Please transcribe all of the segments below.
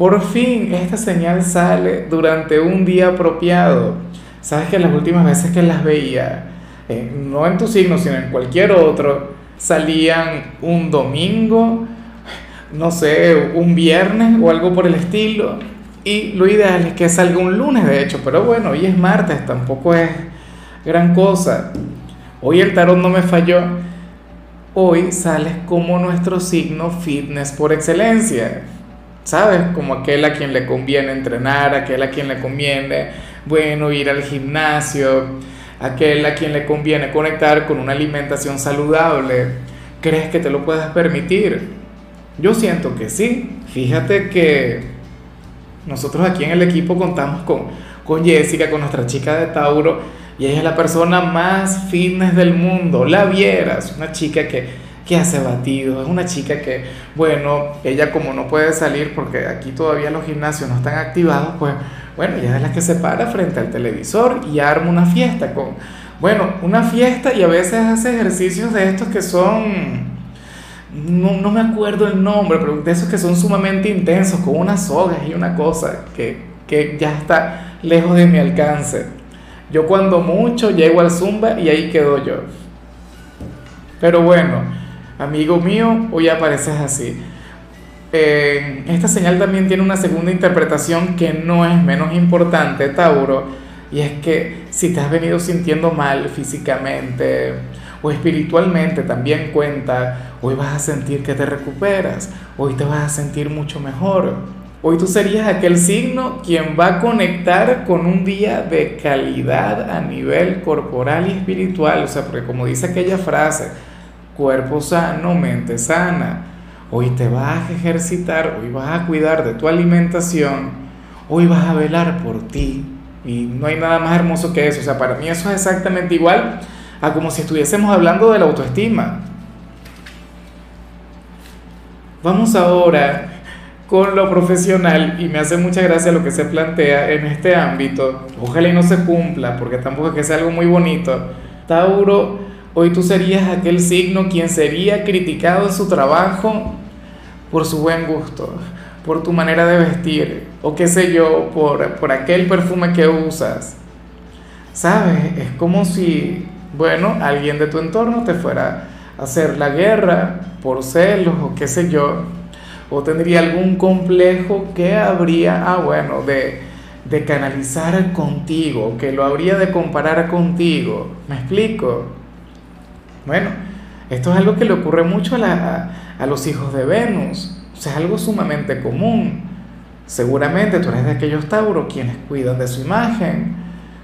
por fin esta señal sale durante un día apropiado. Sabes que las últimas veces que las veía, eh, no en tu signo, sino en cualquier otro, salían un domingo, no sé, un viernes o algo por el estilo. Y lo ideal es que salga un lunes, de hecho, pero bueno, hoy es martes, tampoco es gran cosa. Hoy el tarot no me falló. Hoy sales como nuestro signo fitness por excelencia. ¿Sabes? Como aquel a quien le conviene entrenar, aquel a quien le conviene, bueno, ir al gimnasio, aquel a quien le conviene conectar con una alimentación saludable. ¿Crees que te lo puedas permitir? Yo siento que sí. Fíjate que nosotros aquí en el equipo contamos con, con Jessica, con nuestra chica de Tauro, y ella es la persona más fitness del mundo. La vieras, una chica que que hace batido, es una chica que, bueno, ella como no puede salir porque aquí todavía los gimnasios no están activados, pues bueno, ella es la que se para frente al televisor y arma una fiesta con, bueno, una fiesta y a veces hace ejercicios de estos que son, no, no me acuerdo el nombre, pero de esos que son sumamente intensos, con unas sogas y una cosa que, que ya está lejos de mi alcance. Yo cuando mucho llego al zumba y ahí quedo yo. Pero bueno, amigo mío, hoy apareces así. Eh, esta señal también tiene una segunda interpretación que no es menos importante, Tauro, y es que si te has venido sintiendo mal físicamente o espiritualmente, también cuenta, hoy vas a sentir que te recuperas, hoy te vas a sentir mucho mejor. Hoy tú serías aquel signo quien va a conectar con un día de calidad a nivel corporal y espiritual, o sea, porque como dice aquella frase, cuerpo sano, mente sana. Hoy te vas a ejercitar, hoy vas a cuidar de tu alimentación, hoy vas a velar por ti. Y no hay nada más hermoso que eso. O sea, para mí eso es exactamente igual a como si estuviésemos hablando de la autoestima. Vamos ahora con lo profesional y me hace mucha gracia lo que se plantea en este ámbito. Ojalá y no se cumpla, porque tampoco es que sea algo muy bonito. Tauro Hoy tú serías aquel signo quien sería criticado en su trabajo por su buen gusto, por tu manera de vestir, o qué sé yo, por, por aquel perfume que usas. ¿Sabes? Es como si, bueno, alguien de tu entorno te fuera a hacer la guerra por celos o qué sé yo, o tendría algún complejo que habría, ah, bueno, de, de canalizar contigo, que lo habría de comparar contigo. ¿Me explico? Bueno, esto es algo que le ocurre mucho a, a, los hijos de Venus, o sea, es algo sumamente común. Seguramente tú eres de aquellos Tauros quienes cuidan de su imagen,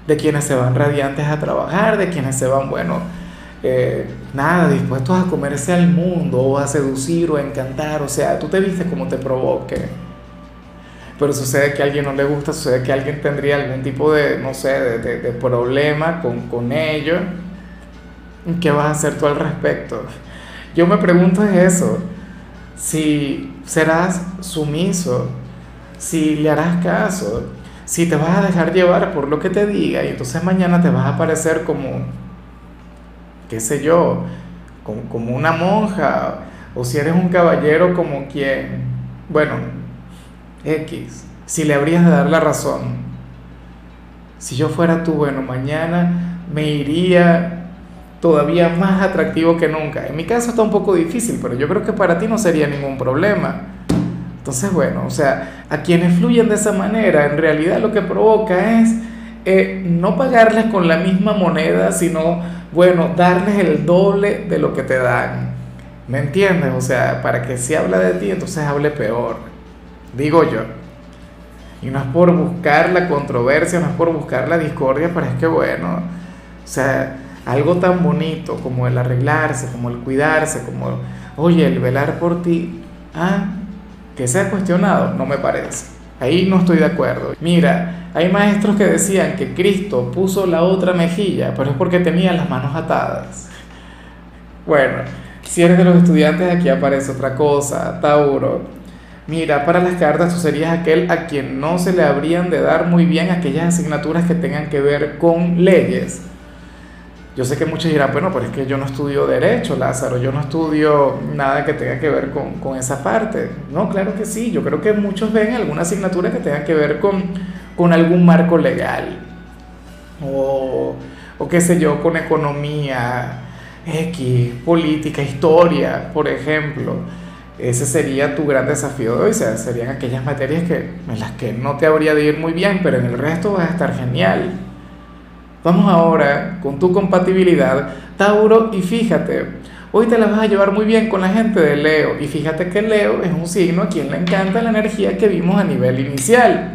de quienes se van radiantes a trabajar, de quienes se van, bueno, eh, nada, dispuestos a comerse al mundo o a seducir o a encantar, o sea, tú te viste como te provoque. Pero sucede que a alguien no le gusta, sucede que alguien tendría algún tipo de, no sé, de, de problema con, con ello ¿Qué vas a hacer tú al respecto? Yo me pregunto es eso, si serás sumiso, si le harás caso, si te vas a dejar llevar por lo que te diga y entonces mañana te vas a parecer como, qué sé yo, como, como una monja, o si eres un caballero como quien, bueno, X, si le habrías de dar la razón. Si yo fuera tú, bueno, mañana me iría todavía más atractivo que nunca. En mi caso está un poco difícil, pero yo creo que para ti no sería ningún problema. Entonces, bueno, o sea, a quienes fluyen de esa manera, en realidad lo que provoca es eh, no pagarles con la misma moneda, sino, bueno, darles el doble de lo que te dan. ¿Me entiendes? O sea, para que si habla de ti, entonces hable peor. Digo yo. Y no es por buscar la controversia, no es por buscar la discordia, pero es que, bueno, o sea, algo tan bonito como el arreglarse, como el cuidarse, como, oye, el velar por ti, ah, que sea cuestionado, no me parece. Ahí no estoy de acuerdo. Mira, hay maestros que decían que Cristo puso la otra mejilla, pero es porque tenía las manos atadas. Bueno, si eres de los estudiantes, aquí aparece otra cosa, Tauro. Mira, para las cartas tú serías aquel a quien no se le habrían de dar muy bien aquellas asignaturas que tengan que ver con leyes. Yo sé que muchos dirán, bueno, pero es que yo no estudio derecho, Lázaro, yo no estudio nada que tenga que ver con, con esa parte. No, claro que sí, yo creo que muchos ven alguna asignatura que tenga que ver con, con algún marco legal o, o qué sé yo, con economía, X, política, historia, por ejemplo. Ese sería tu gran desafío de hoy, o sea, serían aquellas materias que, en las que no te habría de ir muy bien, pero en el resto vas a estar genial. Vamos ahora con tu compatibilidad, Tauro, y fíjate, hoy te la vas a llevar muy bien con la gente de Leo, y fíjate que Leo es un signo a quien le encanta la energía que vimos a nivel inicial.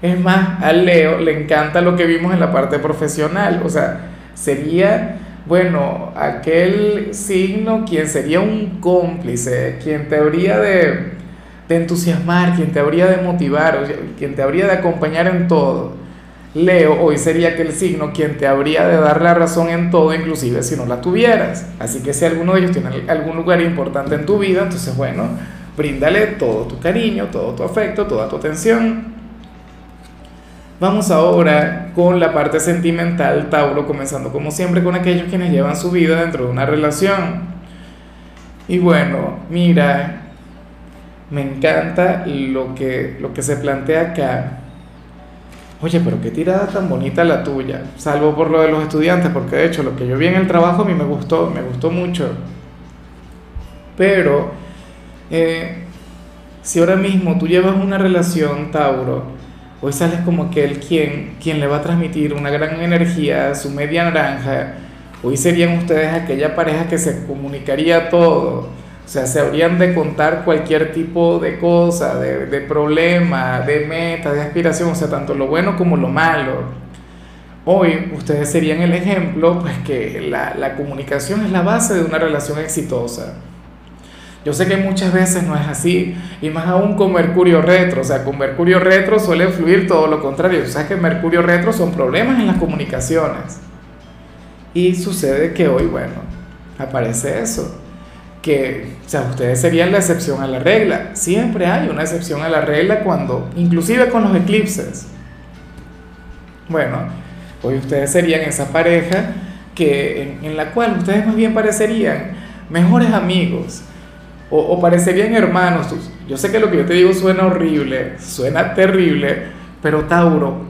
Es más, a Leo le encanta lo que vimos en la parte profesional, o sea, sería bueno, aquel signo quien sería un cómplice, quien te habría de, entusiasmar, quien te habría de motivar, quien te habría de acompañar en todo. Leo hoy sería aquel signo quien te habría de dar la razón en todo, inclusive si no la tuvieras. Así que si alguno de ellos tiene algún lugar importante en tu vida, entonces bueno, bríndale todo tu cariño, todo tu afecto, toda tu atención. Vamos ahora con la parte sentimental, Tauro, comenzando como siempre con aquellos quienes llevan su vida dentro de una relación. Y bueno, mira, me encanta lo que, lo que se plantea acá. Oye, pero qué tirada tan bonita la tuya, salvo por lo de los estudiantes, porque de hecho lo que yo vi en el trabajo a mí me gustó, me gustó mucho. Pero, eh, si ahora mismo tú llevas una relación, Tauro, Hoy sales como aquel quien, quien le va a transmitir una gran energía a su media naranja. Hoy serían ustedes aquella pareja que se comunicaría todo. O sea, se habrían de contar cualquier tipo de cosa, de, de problema, de meta, de aspiración, o sea, tanto lo bueno como lo malo. Hoy ustedes serían el ejemplo, pues que la, la comunicación es la base de una relación exitosa. Yo sé que muchas veces no es así, y más aún con Mercurio retro, o sea, con Mercurio retro suele fluir todo lo contrario. O sea, que Mercurio retro son problemas en las comunicaciones. Y sucede que hoy, bueno, aparece eso, que, o sea, ustedes serían la excepción a la regla. Siempre hay una excepción a la regla cuando, inclusive con los eclipses. Bueno, hoy ustedes serían esa pareja que, en, la cual ustedes más bien parecerían mejores amigos o, parecerían hermanos. Yo sé que lo que yo te digo suena horrible, suena terrible, pero Tauro,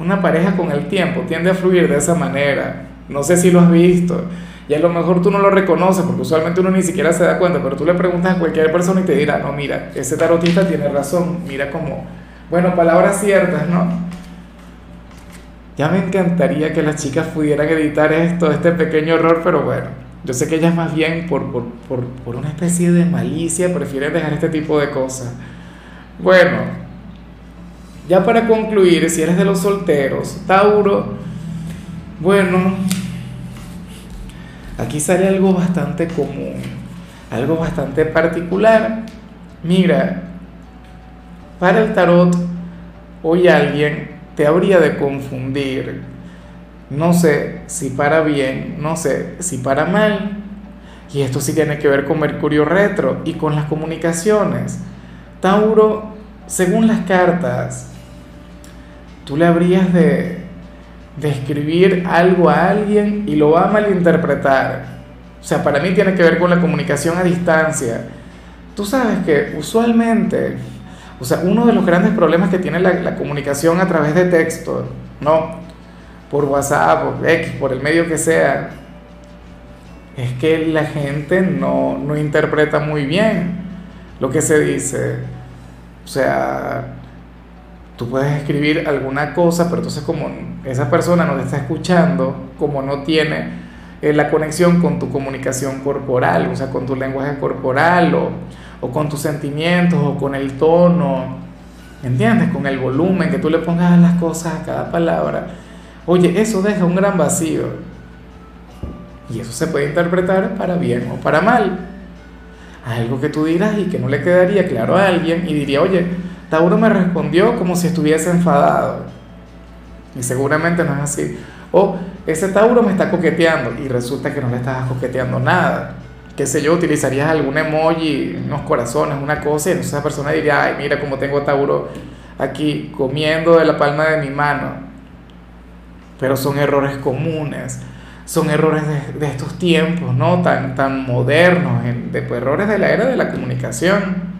una pareja con el tiempo tiende a fluir de esa manera. No sé si lo has visto. Y a lo mejor tú no lo reconoces porque usualmente uno ni siquiera se da cuenta, pero tú le preguntas a cualquier persona y te dirá, no, mira, ese tarotista tiene razón, mira como, bueno, palabras ciertas, ¿no? Ya me encantaría que las chicas pudieran editar esto, este pequeño error, pero bueno, yo sé que ellas más bien por, por, por, por una especie de malicia prefieren dejar este tipo de cosas. Bueno, ya para concluir, si eres de los solteros, Tauro, bueno, aquí sale algo bastante común, algo bastante particular. Mira, para el tarot, hoy alguien te habría de confundir no sé si para bien, no sé si para mal. Y esto sí tiene que ver con Mercurio retro y con las comunicaciones. Tauro, según las cartas, tú le habrías de, de escribir algo a alguien y lo va a malinterpretar. O sea, para mí tiene que ver con la comunicación a distancia. Tú sabes que usualmente, o sea, uno de los grandes problemas que tiene la, la comunicación a través de texto, ¿no? por WhatsApp, por X, por el medio que sea, es que la gente no, no interpreta muy bien lo que se dice. O sea, tú puedes escribir alguna cosa, pero entonces como esa persona no te está escuchando, como no tiene eh, la conexión con tu comunicación corporal, o sea, con tu lenguaje corporal o, o con tus sentimientos o con el tono, ¿entiendes? Con el volumen que tú le pongas a las cosas, a cada palabra Oye, eso deja un gran vacío. Y eso se puede interpretar para bien o para mal. Algo que tú dirás y que no le quedaría claro a alguien y diría, oye, Tauro me respondió como si estuviese enfadado. Y seguramente no es así. O ese Tauro me está coqueteando y resulta que no le estás coqueteando nada. Qué sé yo, utilizarías algún emoji, unos corazones, una cosa, y entonces esa persona diría, ay, mira cómo tengo Tauro aquí comiendo de la palma de mi mano. Pero son errores comunes, son errores de, estos tiempos, ¿no? Tan, tan modernos, de, pues, errores de la era de la comunicación.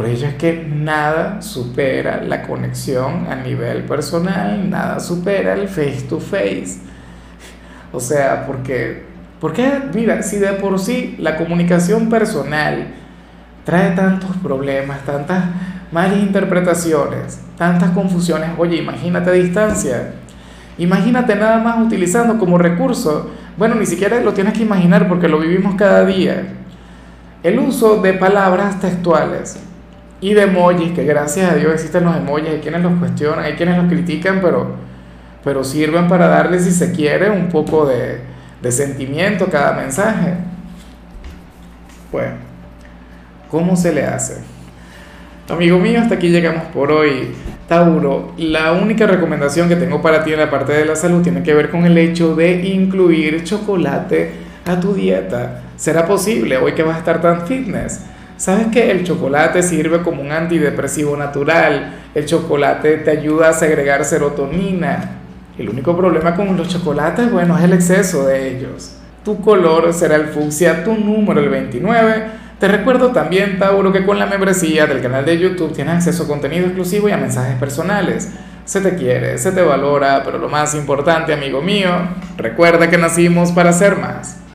Por ello es que nada supera la conexión a nivel personal, nada supera el face to face. O sea, porque, porque mira, si de por sí la comunicación personal trae tantos problemas, tantas malas interpretaciones, tantas confusiones, oye, imagínate a distancia, imagínate nada más utilizando como recurso, bueno, ni siquiera lo tienes que imaginar porque lo vivimos cada día, el uso de palabras textuales y de emojis, que gracias a Dios existen los emojis, hay quienes los cuestionan, hay quienes los critican, pero, pero sirven para darle, si se quiere, un poco de, de sentimiento a cada mensaje. Bueno, ¿cómo se le hace? Amigo mío, hasta aquí llegamos por hoy. Tauro, la única recomendación que tengo para ti en la parte de la salud tiene que ver con el hecho de incluir chocolate a tu dieta. ¿Será posible hoy que vas a estar tan fitness? ¿Sabes que el chocolate sirve como un antidepresivo natural? El chocolate te ayuda a segregar serotonina. El único problema con los chocolates, bueno, es el exceso de ellos. Tu color será el fucsia, tu número el 29. Te recuerdo también, Tauro, que con la membresía del canal de YouTube tienes acceso a contenido exclusivo y a mensajes personales. Se te quiere, se te valora, pero lo más importante, amigo mío, recuerda que nacimos para ser más.